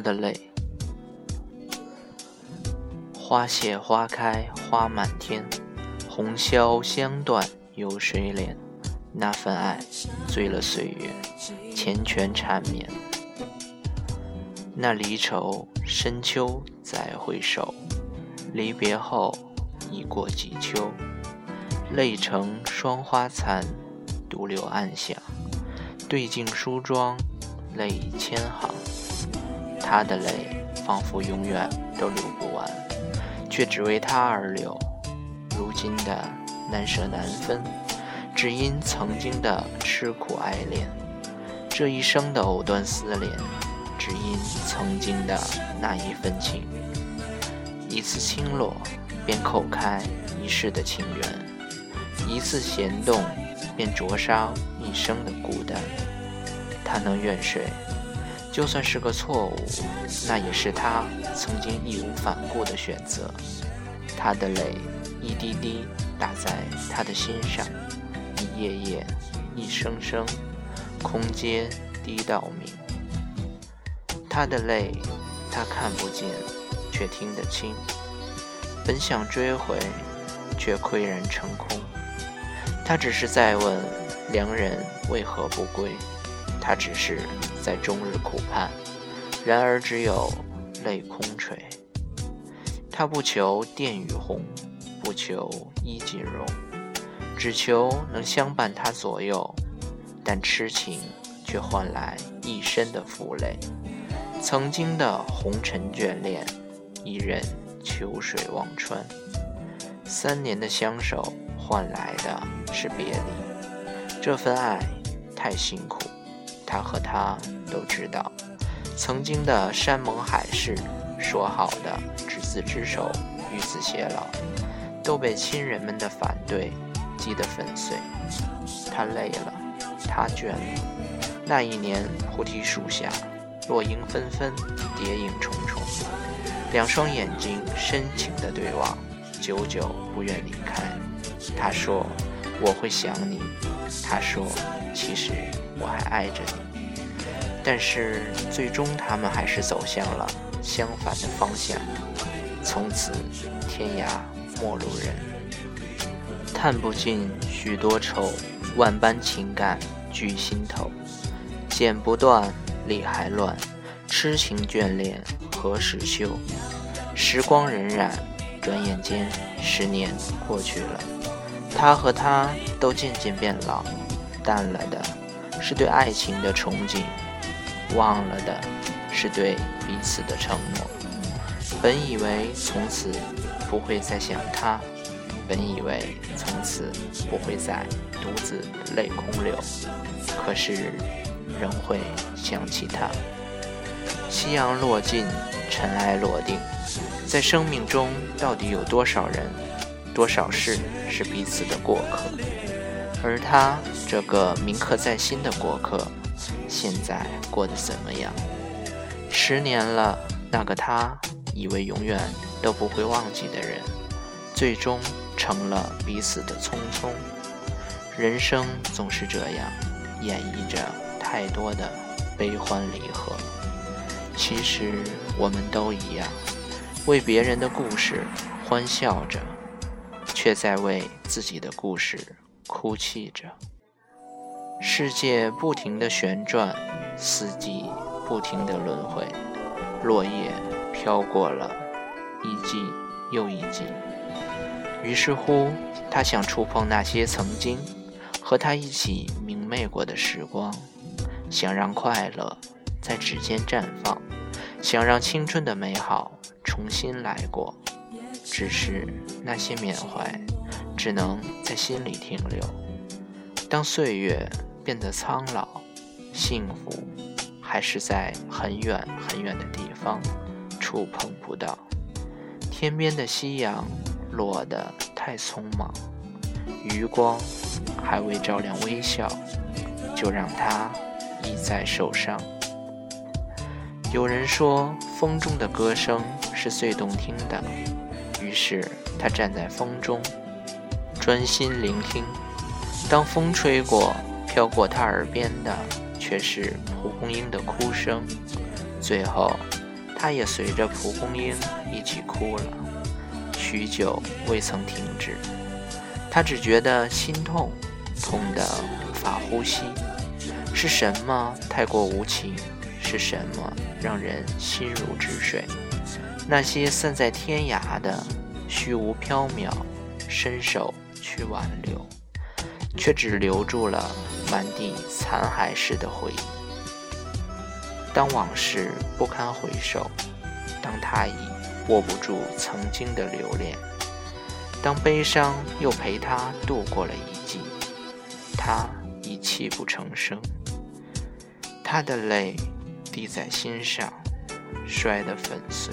的泪。花谢花开花满天，红消香断有谁怜？那份爱醉了岁月，缱绻缠绵。那离愁深秋再回首，离别后已过几秋。泪成霜花残，独留暗香。对镜梳妆，泪千行。他的泪仿佛永远都流不完，却只为他而流。如今的难舍难分，只因曾经的痴苦爱恋；这一生的藕断丝连，只因曾经的那一份情。一次轻落，便叩开一世的情缘。一次弦动，便灼伤一生的孤单。他能怨谁？就算是个错误，那也是他曾经义无反顾的选择。他的泪一滴滴打在他的心上，一夜夜，一声声，空阶滴到明。他的泪，他看不见，却听得清。本想追回，却岿然成空。他只是在问良人为何不归，他只是在终日苦盼，然而只有泪空垂。他不求殿宇宏，不求衣锦荣，只求能相伴他左右，但痴情却换来一身的负累。曾经的红尘眷恋，一人秋水望穿，三年的相守。换来的是别离，这份爱太辛苦，他和她都知道。曾经的山盟海誓，说好的执子之手，与子偕老，都被亲人们的反对击得粉碎。他累了，他倦了。那一年，菩提树下，落英纷纷，蝶影重重，两双眼睛深情的对望，久久不愿离开。他说：“我会想你。”他说：“其实我还爱着你。”但是最终，他们还是走向了相反的方向。从此，天涯陌路人，叹不尽许多愁，万般情感聚心头。剪不断，理还乱，痴情眷恋何时休？时光荏苒，转眼间十年过去了。他和她都渐渐变老，淡了的是对爱情的憧憬，忘了的是对彼此的承诺。本以为从此不会再想他，本以为从此不会再独自泪空流，可是仍会想起他。夕阳落尽，尘埃落定，在生命中到底有多少人？多少事是彼此的过客，而他这个铭刻在心的过客，现在过得怎么样？十年了，那个他以为永远都不会忘记的人，最终成了彼此的匆匆。人生总是这样，演绎着太多的悲欢离合。其实我们都一样，为别人的故事欢笑着。却在为自己的故事哭泣着。世界不停地旋转，四季不停地轮回，落叶飘过了一季又一季。于是乎，他想触碰那些曾经和他一起明媚过的时光，想让快乐在指尖绽放，想让青春的美好重新来过。只是那些缅怀，只能在心里停留。当岁月变得苍老，幸福还是在很远很远的地方，触碰不到。天边的夕阳落得太匆忙，余光还未照亮微笑，就让它一再受伤。有人说，风中的歌声是最动听的。于是他站在风中，专心聆听。当风吹过，飘过他耳边的却是蒲公英的哭声。最后，他也随着蒲公英一起哭了，许久未曾停止。他只觉得心痛，痛得无法呼吸。是什么太过无情？是什么让人心如止水？那些散在天涯的虚无缥缈，伸手去挽留，却只留住了满地残骸似的回忆。当往事不堪回首，当他已握不住曾经的留恋，当悲伤又陪他度过了一季，他已泣不成声。他的泪滴在心上，摔得粉碎。